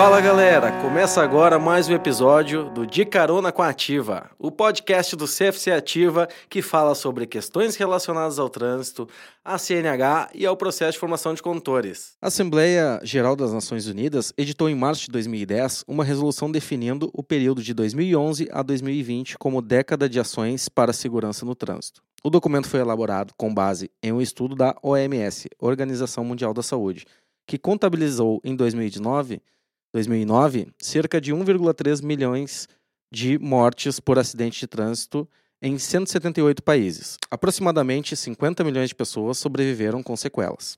Fala galera, começa agora mais um episódio do De Carona com a Ativa, o podcast do CFC Ativa que fala sobre questões relacionadas ao trânsito, à CNH e ao processo de formação de condutores. A Assembleia Geral das Nações Unidas editou em março de 2010 uma resolução definindo o período de 2011 a 2020 como década de ações para a segurança no trânsito. O documento foi elaborado com base em um estudo da OMS, Organização Mundial da Saúde, que contabilizou em 2019 2009, cerca de 1,3 milhões de mortes por acidente de trânsito em 178 países. Aproximadamente 50 milhões de pessoas sobreviveram com sequelas.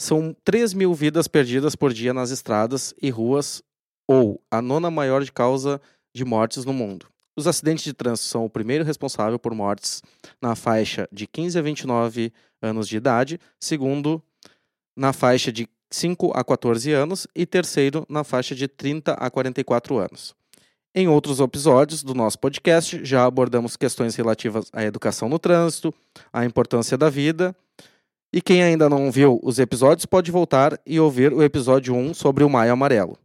São 3 mil vidas perdidas por dia nas estradas e ruas, ou a nona maior de causa de mortes no mundo. Os acidentes de trânsito são o primeiro responsável por mortes na faixa de 15 a 29 anos de idade, segundo na faixa de 5 a 14 anos e terceiro na faixa de 30 a 44 anos. Em outros episódios do nosso podcast, já abordamos questões relativas à educação no trânsito, à importância da vida. E quem ainda não viu os episódios pode voltar e ouvir o episódio 1 sobre o Maio Amarelo.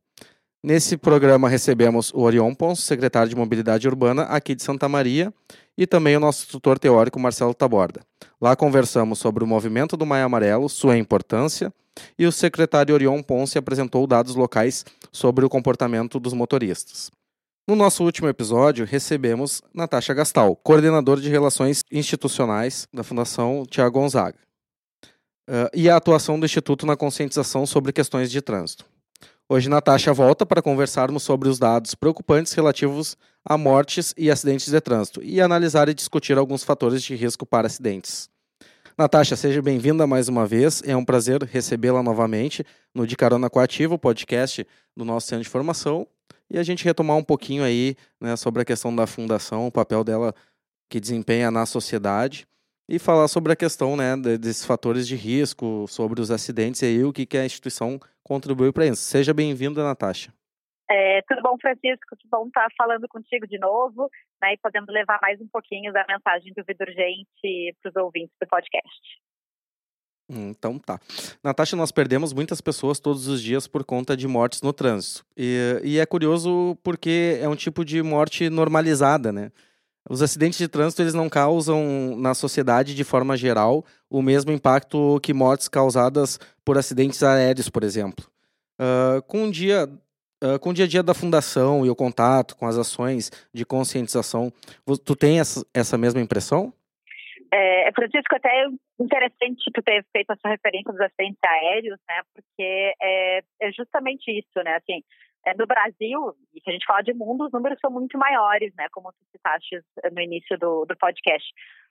Nesse programa recebemos o Orion Pons, secretário de Mobilidade Urbana aqui de Santa Maria, e também o nosso tutor teórico Marcelo Taborda. Lá conversamos sobre o movimento do Maio Amarelo, sua importância, e o secretário Orion Ponce apresentou dados locais sobre o comportamento dos motoristas. No nosso último episódio, recebemos Natasha Gastal, coordenadora de Relações Institucionais da Fundação Tiago Gonzaga, uh, e a atuação do Instituto na conscientização sobre questões de trânsito. Hoje, Natasha volta para conversarmos sobre os dados preocupantes relativos a mortes e acidentes de trânsito e analisar e discutir alguns fatores de risco para acidentes. Natasha, seja bem-vinda mais uma vez. É um prazer recebê-la novamente no De Carona o podcast do nosso Centro de Formação. E a gente retomar um pouquinho aí né, sobre a questão da fundação, o papel dela que desempenha na sociedade e falar sobre a questão né, desses fatores de risco, sobre os acidentes e aí o que, que a instituição contribuiu para isso. Seja bem-vinda, Natasha. É, tudo bom, Francisco? Tudo bom estar falando contigo de novo né, e podendo levar mais um pouquinho da mensagem do Vida Urgente para os ouvintes do podcast. Então tá. Natasha, nós perdemos muitas pessoas todos os dias por conta de mortes no trânsito. E, e é curioso porque é um tipo de morte normalizada, né? Os acidentes de trânsito eles não causam na sociedade de forma geral o mesmo impacto que mortes causadas por acidentes aéreos, por exemplo. Uh, com um dia Uh, com o dia a dia da fundação e o contato com as ações de conscientização, tu tem essa, essa mesma impressão? É, Francisco, até é interessante tu ter feito essa referência dos acidentes aéreos, né? Porque é, é justamente isso, né? Assim, é, no Brasil, e se a gente fala de mundo, os números são muito maiores, né? Como tu citaste no início do, do podcast.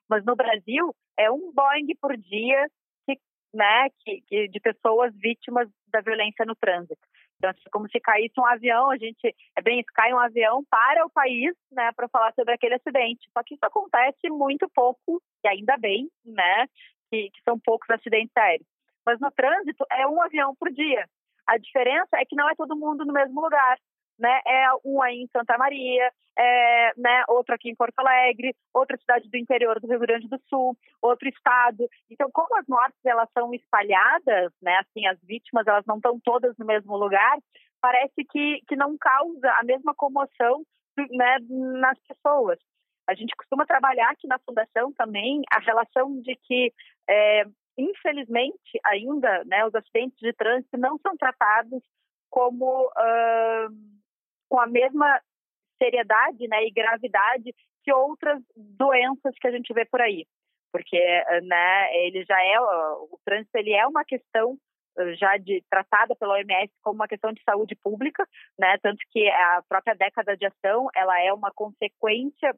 Mas no Brasil, é um Boeing por dia que, né, que, que de pessoas vítimas da violência no trânsito. Então, é como se caísse um avião, a gente, é bem isso, cai um avião para o país, né, para falar sobre aquele acidente. Só que isso acontece muito pouco, e ainda bem, né, que, que são poucos acidentes aéreos. Mas no trânsito é um avião por dia. A diferença é que não é todo mundo no mesmo lugar né? É aí em Santa Maria, é, né? Outro aqui em Porto Alegre, outra cidade do interior do Rio Grande do Sul, outro estado. Então, como as mortes elas são espalhadas, né? Assim, as vítimas elas não estão todas no mesmo lugar, parece que que não causa a mesma comoção, né? Nas pessoas. A gente costuma trabalhar aqui na fundação também a relação de que é, infelizmente ainda, né? Os acidentes de trânsito não são tratados como uh, com a mesma seriedade né, e gravidade que outras doenças que a gente vê por aí. Porque né, ele já é, o trânsito ele é uma questão eh, já de, tratada pela OMS como uma questão de saúde pública, né? Tanto que a própria década de ação ela é uma consequência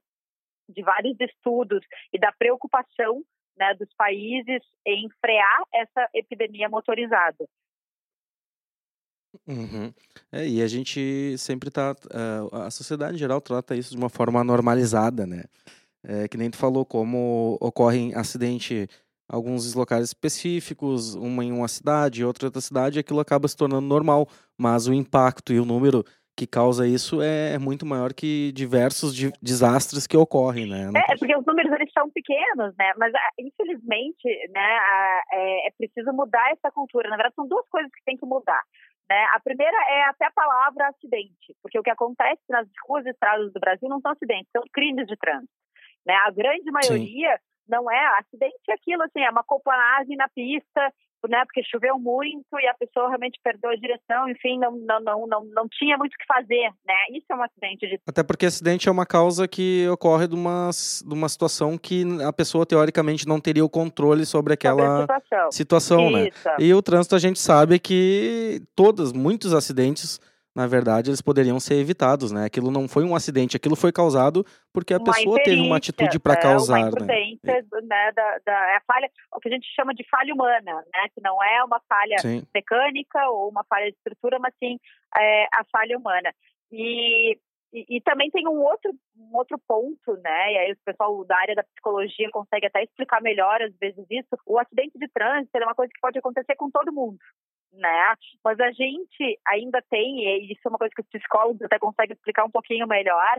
de vários estudos e da preocupação né, dos países em frear essa epidemia motorizada. Uhum. É, e a gente sempre tá. Uh, a sociedade em geral trata isso de uma forma normalizada, né? É, que nem tu falou, como ocorrem acidente alguns locais específicos, uma em uma cidade, outra em outra cidade, aquilo acaba se tornando normal. Mas o impacto e o número que causa isso é, é muito maior que diversos de, desastres que ocorrem, né? É, é, porque os números eles são pequenos, né? Mas ah, infelizmente, né, é, é preciso mudar essa cultura. Na verdade, são duas coisas que tem que mudar. Né? A primeira é até a palavra acidente, porque o que acontece nas ruas e estradas do Brasil não são acidentes, são crimes de trânsito. Né? A grande maioria Sim. Não é acidente, é aquilo assim, é uma copanagem na pista, né, porque choveu muito e a pessoa realmente perdeu a direção, enfim, não, não, não, não, não tinha muito o que fazer, né? Isso é um acidente de... Até porque acidente é uma causa que ocorre de uma, de uma situação que a pessoa, teoricamente, não teria o controle sobre aquela sobre situação, situação né? E o trânsito, a gente sabe que todos, muitos acidentes na verdade, eles poderiam ser evitados, né? Aquilo não foi um acidente, aquilo foi causado porque a uma pessoa teve uma atitude para é, causar, uma né? né da, da, é a falha, o que a gente chama de falha humana, né? Que não é uma falha sim. mecânica ou uma falha de estrutura, mas sim é, a falha humana. E, e, e, também tem um outro, um outro ponto, né? E aí o pessoal da área da psicologia consegue até explicar melhor às vezes isso. O acidente de trânsito é uma coisa que pode acontecer com todo mundo né? Mas a gente ainda tem, e isso é uma coisa que os psicólogos até conseguem explicar um pouquinho melhor,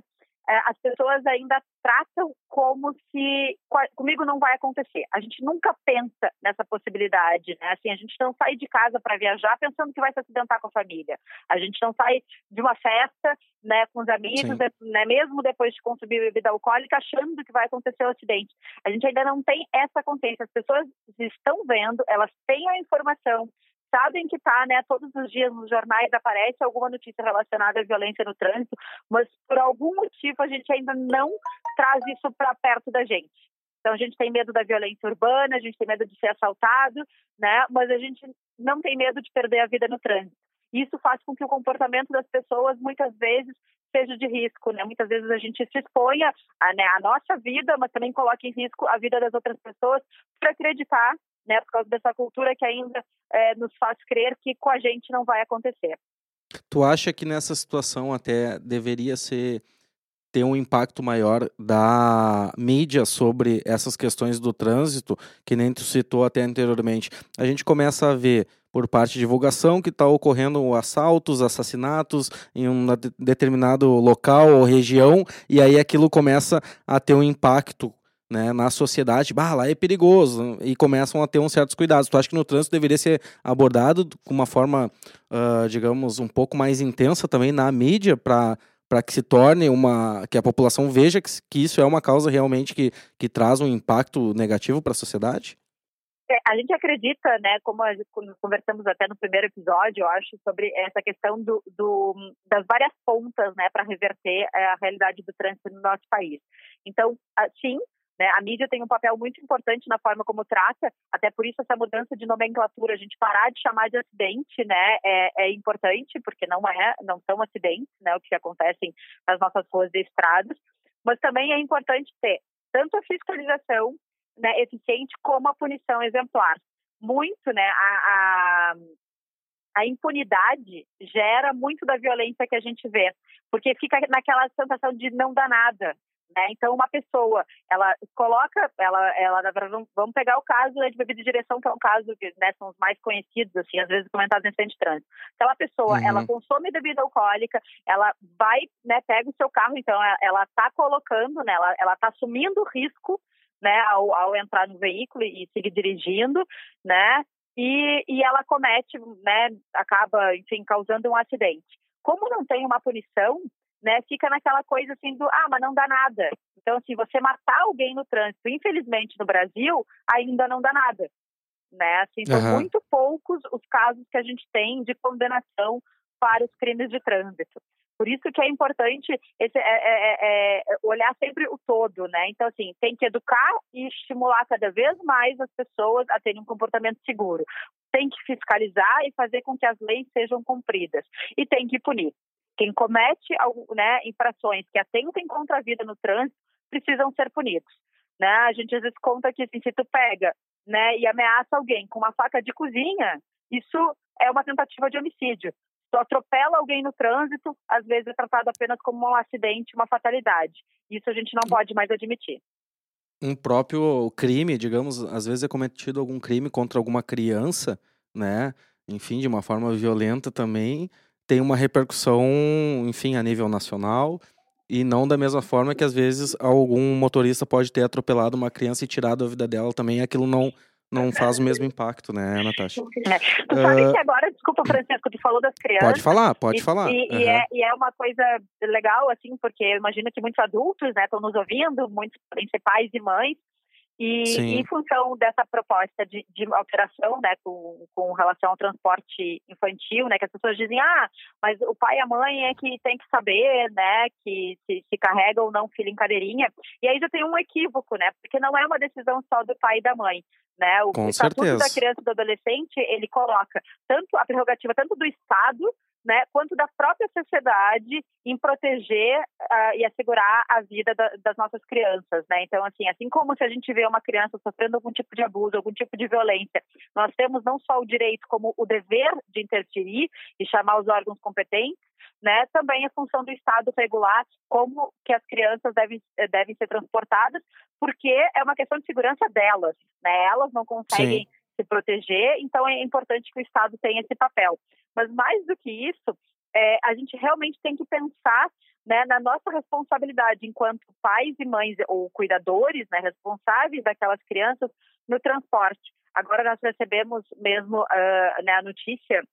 é, as pessoas ainda tratam como se comigo não vai acontecer. A gente nunca pensa nessa possibilidade, né? Assim, a gente não sai de casa para viajar pensando que vai se acidentar com a família. A gente não sai de uma festa, né, com os amigos, né, mesmo depois de consumir bebida alcoólica, achando que vai acontecer o um acidente. A gente ainda não tem essa consciência. As pessoas estão vendo, elas têm a informação, sabem que está, né, todos os dias nos jornais aparece alguma notícia relacionada à violência no trânsito, mas por algum motivo a gente ainda não traz isso para perto da gente. Então a gente tem medo da violência urbana, a gente tem medo de ser assaltado, né, mas a gente não tem medo de perder a vida no trânsito. Isso faz com que o comportamento das pessoas muitas vezes seja de risco, né? Muitas vezes a gente se exponha a, né, a nossa vida, mas também coloca em risco a vida das outras pessoas para acreditar né, por causa dessa cultura que ainda é, nos faz crer que com a gente não vai acontecer. Tu acha que nessa situação até deveria ser ter um impacto maior da mídia sobre essas questões do trânsito, que nem tu citou até anteriormente. A gente começa a ver por parte de divulgação que está ocorrendo assaltos, assassinatos em um determinado local ou região, e aí aquilo começa a ter um impacto né, na sociedade, bah, lá é perigoso, e começam a ter uns certos cuidados. Tu acha que no trânsito deveria ser abordado com uma forma, uh, digamos, um pouco mais intensa também na mídia, para para que se torne uma. que a população veja que, que isso é uma causa realmente que, que traz um impacto negativo para a sociedade? É, a gente acredita, né, como conversamos até no primeiro episódio, eu acho, sobre essa questão do, do das várias pontas, né, para reverter é, a realidade do trânsito no nosso país. Então, sim, né? A mídia tem um papel muito importante na forma como trata, até por isso essa mudança de nomenclatura, a gente parar de chamar de acidente, né, é, é importante, porque não é, não são acidentes, né, o que acontecem nas nossas ruas e estradas, mas também é importante ter tanto a fiscalização né, eficiente como a punição exemplar. Muito, né, a, a, a impunidade gera muito da violência que a gente vê, porque fica naquela sensação de não dar nada, né? Então, uma pessoa, ela coloca, ela, ela vamos pegar o caso né, de bebida de direção, que é um caso que né, são os mais conhecidos, assim, às vezes comentados em acidente de trânsito. Aquela pessoa, uhum. ela consome bebida alcoólica, ela vai, né, pega o seu carro, então ela está colocando, né, ela está assumindo risco, né, ao, ao entrar no veículo e seguir dirigindo, né, e, e ela comete, né, acaba, enfim, causando um acidente. Como não tem uma punição, né, fica naquela coisa assim do, ah, mas não dá nada. Então, assim, você matar alguém no trânsito, infelizmente no Brasil, ainda não dá nada. Né? Assim, são uhum. muito poucos os casos que a gente tem de condenação para os crimes de trânsito. Por isso que é importante esse, é, é, é, é, olhar sempre o todo, né? Então, assim, tem que educar e estimular cada vez mais as pessoas a terem um comportamento seguro. Tem que fiscalizar e fazer com que as leis sejam cumpridas. E tem que punir. Quem comete né, infrações que atentem contra a vida no trânsito precisam ser punidos. Né? A gente às vezes conta que assim, se tu pega né, e ameaça alguém com uma faca de cozinha, isso é uma tentativa de homicídio. Tu atropela alguém no trânsito, às vezes é tratado apenas como um acidente, uma fatalidade. Isso a gente não pode mais admitir. Um próprio crime, digamos, às vezes é cometido algum crime contra alguma criança, né? Enfim, de uma forma violenta também tem uma repercussão, enfim, a nível nacional e não da mesma forma que às vezes algum motorista pode ter atropelado uma criança e tirado a vida dela também, aquilo não não faz o mesmo impacto, né, Natasha? É. Tu sabe uh... que agora, desculpa, Francisco, tu falou das crianças. Pode falar, pode e, falar. E, uhum. e, é, e, é, uma coisa legal, assim, porque eu imagino que muitos adultos, né, estão nos ouvindo, muitos pais e mães, e Sim. em função dessa proposta de, de alteração, né, com, com relação ao transporte infantil, né, que as pessoas dizem, ah, mas o pai e a mãe é que tem que saber, né, que se, se carrega ou não filho em cadeirinha. E aí já tem um equívoco, né, porque não é uma decisão só do pai e da mãe, né. O com Estatuto certeza. da Criança e do Adolescente, ele coloca tanto a prerrogativa tanto do Estado né, quanto da própria sociedade em proteger uh, e assegurar a vida da, das nossas crianças, né? Então, assim, assim como se a gente vê uma criança sofrendo algum tipo de abuso, algum tipo de violência, nós temos não só o direito como o dever de interferir e chamar os órgãos competentes, né? Também a função do Estado regular como que as crianças devem, eh, devem ser transportadas, porque é uma questão de segurança delas, né? Elas não conseguem Sim. se proteger, então é importante que o Estado tenha esse papel. Mas mais do que isso, é, a gente realmente tem que pensar né, na nossa responsabilidade enquanto pais e mães ou cuidadores né, responsáveis daquelas crianças no transporte. Agora nós recebemos mesmo uh, né, a notícia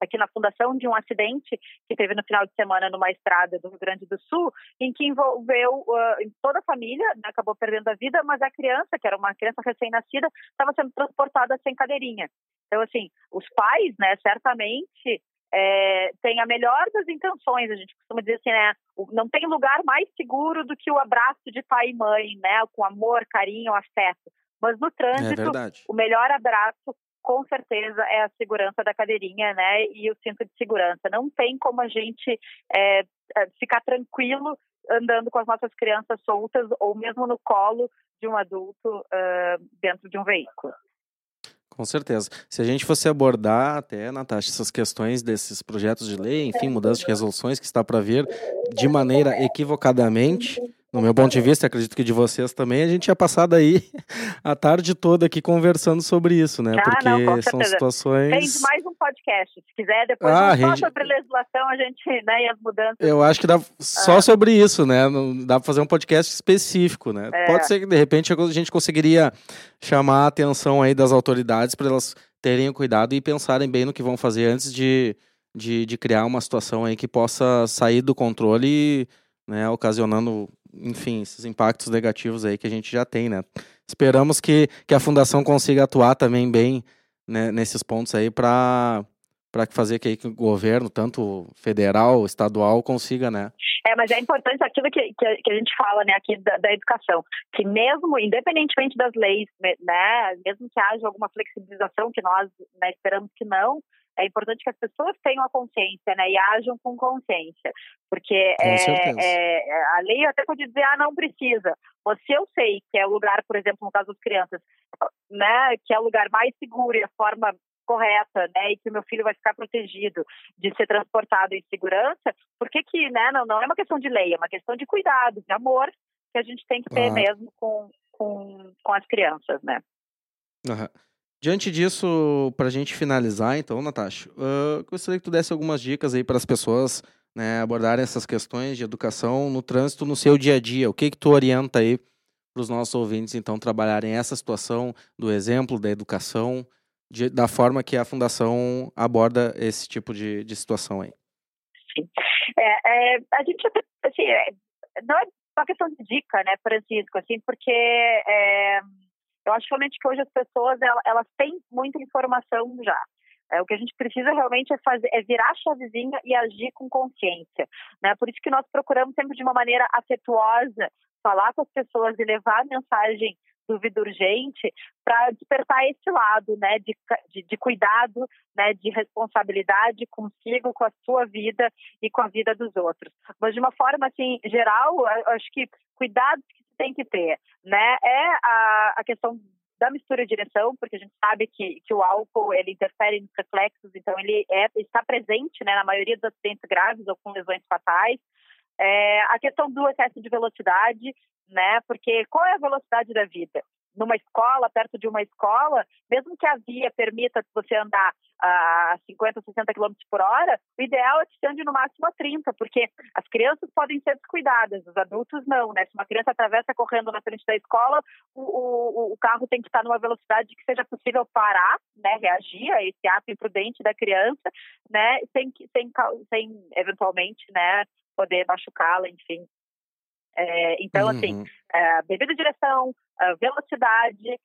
aqui na fundação de um acidente que teve no final de semana numa estrada do Rio Grande do Sul, em que envolveu uh, toda a família, né, acabou perdendo a vida, mas a criança, que era uma criança recém-nascida, estava sendo transportada sem cadeirinha. Então, assim, os pais, né, certamente é, têm a melhor das intenções. A gente costuma dizer assim, né, não tem lugar mais seguro do que o abraço de pai e mãe, né, com amor, carinho, afeto. Mas no trânsito, é o melhor abraço, com certeza, é a segurança da cadeirinha, né, e o cinto de segurança. Não tem como a gente é, é ficar tranquilo andando com as nossas crianças soltas ou mesmo no colo de um adulto uh, dentro de um veículo. Com certeza. Se a gente fosse abordar até, Natasha, essas questões desses projetos de lei, enfim, mudanças de resoluções que está para vir de maneira equivocadamente, no meu ponto de vista, acredito que de vocês também, a gente ia passar daí a tarde toda aqui conversando sobre isso, né? Ah, Porque não, são situações. Tem mais um podcast, se quiser, depois ah, só gente... sobre legislação, a gente, né, e as mudanças. Eu acho que dá só ah. sobre isso, né? Não dá para fazer um podcast específico, né? É. Pode ser que de repente a gente conseguiria chamar a atenção aí das autoridades para elas terem cuidado e pensarem bem no que vão fazer antes de, de, de criar uma situação aí que possa sair do controle, né? Ocasionando enfim, esses impactos negativos aí que a gente já tem, né? Esperamos que, que a fundação consiga atuar também bem né, nesses pontos aí para para fazer que, que, o governo, tanto federal, estadual, consiga, né? É, mas é importante aquilo que, que, que a gente fala, né, aqui da, da, educação, que mesmo, independentemente das leis, né, mesmo que haja alguma flexibilização, que nós né, esperamos que não, é importante que as pessoas tenham a consciência, né, e ajam com consciência, porque é, é, a lei até pode dizer, ah, não precisa. Mas se eu sei que é o lugar, por exemplo, no caso das crianças, né, que é o lugar mais seguro e a forma correta, né, e que o meu filho vai ficar protegido de ser transportado em segurança, por que né, não, não é uma questão de lei, é uma questão de cuidado, de amor que a gente tem que ter mesmo com, com, com as crianças, né. Uhum. Diante disso, para a gente finalizar, então, Natasha, uh, gostaria que tu desse algumas dicas aí para as pessoas né, abordarem essas questões de educação no trânsito no seu dia a dia. O que que tu orienta aí para os nossos ouvintes, então, trabalharem essa situação do exemplo da educação, de, da forma que a Fundação aborda esse tipo de, de situação aí? Sim. É, é, a gente, assim, é, não é uma questão de dica, né, Francisco, assim, porque... É, eu acho realmente que hoje as pessoas elas, elas têm muita informação já. É, o que a gente precisa realmente é fazer é virar a chavezinha e agir com consciência, né? Por isso que nós procuramos sempre de uma maneira afetuosa falar com as pessoas e levar a mensagem do vida urgente para despertar esse lado, né, de, de, de, cuidado, né, de responsabilidade consigo, com a sua vida e com a vida dos outros. Mas de uma forma assim geral, acho que cuidados que tem que ter, né? É a, a questão da mistura de direção, porque a gente sabe que, que o álcool ele interfere nos reflexos, então ele é, está presente né, na maioria dos acidentes graves ou com lesões fatais. É, a questão do excesso de velocidade, né? Porque qual é a velocidade da vida? Numa escola, perto de uma escola, mesmo que a via permita você andar a 50, 60 km por hora, o ideal é que você ande no máximo a 30, porque as crianças podem ser descuidadas, os adultos não, né? Se uma criança atravessa correndo na frente da escola, o, o, o carro tem que estar numa velocidade que seja possível parar, né? Reagir a esse ato imprudente da criança, né? Sem, sem, sem eventualmente, né? Poder machucá-la, enfim. É, então, assim, uhum. assim, é, devida direção, velocidade,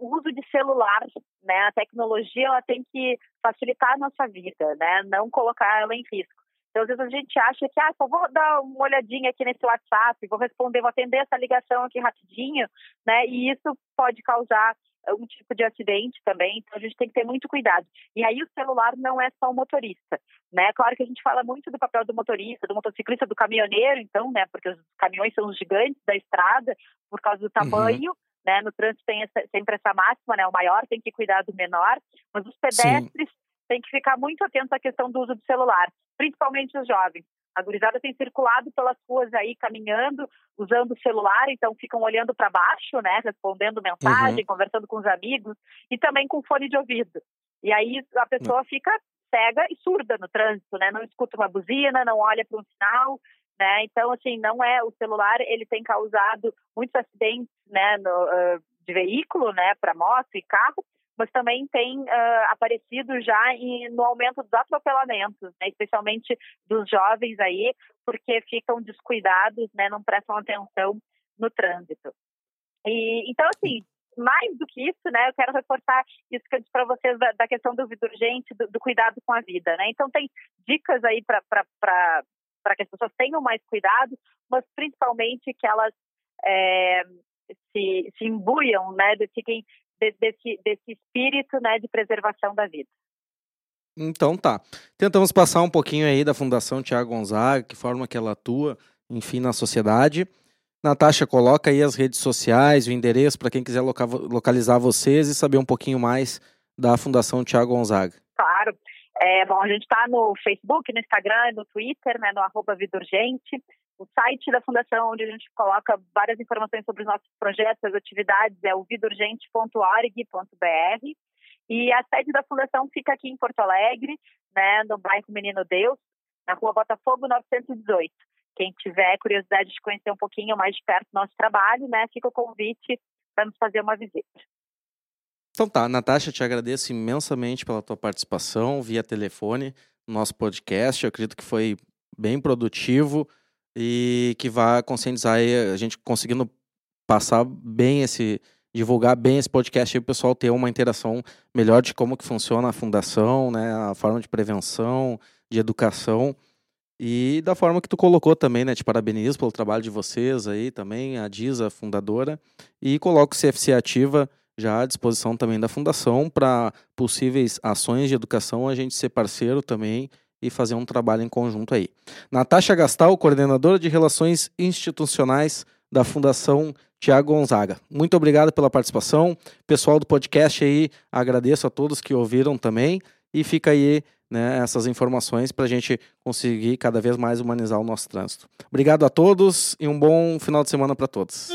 o uso de celular, né? A tecnologia ela tem que facilitar a nossa vida, né? Não colocar ela em risco. Então, às vezes a gente acha que, ah, só vou dar uma olhadinha aqui nesse WhatsApp, vou responder, vou atender essa ligação aqui rapidinho, né? E isso pode causar um tipo de acidente também, então a gente tem que ter muito cuidado. E aí o celular não é só o motorista, né? Claro que a gente fala muito do papel do motorista, do motociclista, do caminhoneiro, então, né? Porque os caminhões são os gigantes da estrada por causa do uhum. tamanho, uhum. né? No trânsito tem essa, sempre essa máxima, né? O maior tem que cuidar do menor, mas os pedestres Sim. têm que ficar muito atentos à questão do uso do celular, principalmente os jovens. A gurizada tem circulado pelas ruas aí, caminhando, usando o celular, então ficam olhando para baixo, né, respondendo mensagem, uhum. conversando com os amigos e também com fone de ouvido. E aí a pessoa fica cega e surda no trânsito, né? Não escuta uma buzina, não olha para um sinal, né? Então, assim, não é o celular, ele tem causado muitos acidentes, né, no, uh, de veículo, né, para moto e carro, mas também tem uh, aparecido já em, no aumento dos atropelamentos, né, especialmente dos jovens aí, porque ficam descuidados, né, não prestam atenção no trânsito. E, então, assim, mais do que isso, né, eu quero reforçar isso que eu disse para vocês da, da, questão do vida urgente, do, do, cuidado com a vida, né? Então, tem dicas aí para que as pessoas tenham mais cuidado, mas principalmente que elas é, se, se imbuiam, né, fiquem desse, desse espírito né, de preservação da vida. Então tá. Tentamos passar um pouquinho aí da Fundação Tiago Gonzaga, que forma que ela atua, enfim, na sociedade. Natasha, coloca aí as redes sociais, o endereço para quem quiser localizar vocês e saber um pouquinho mais da Fundação Tiago Gonzaga. Claro. É, bom, a gente está no Facebook, no Instagram, no Twitter, né, no arroba Vida Urgente o site da Fundação, onde a gente coloca várias informações sobre os nossos projetos, as atividades, é o vidurgente.org.br. E a sede da Fundação fica aqui em Porto Alegre, né, no bairro Menino Deus, na rua Botafogo 918. Quem tiver curiosidade de conhecer um pouquinho mais de perto do nosso trabalho, né, fica o convite para nos fazer uma visita. Então tá, Natasha, te agradeço imensamente pela tua participação via telefone no nosso podcast. Eu acredito que foi bem produtivo e que vai conscientizar a gente conseguindo passar bem esse divulgar bem esse podcast e o pessoal ter uma interação melhor de como que funciona a fundação, né, a forma de prevenção, de educação e da forma que tu colocou também, né, te parabenizo pelo trabalho de vocês aí também, a Disa, fundadora, e coloco o CFC Ativa já à disposição também da fundação para possíveis ações de educação, a gente ser parceiro também e fazer um trabalho em conjunto aí. Natasha Gastal, coordenadora de Relações Institucionais da Fundação Tiago Gonzaga. Muito obrigado pela participação. Pessoal do podcast aí, agradeço a todos que ouviram também e fica aí né, essas informações para a gente conseguir cada vez mais humanizar o nosso trânsito. Obrigado a todos e um bom final de semana para todos.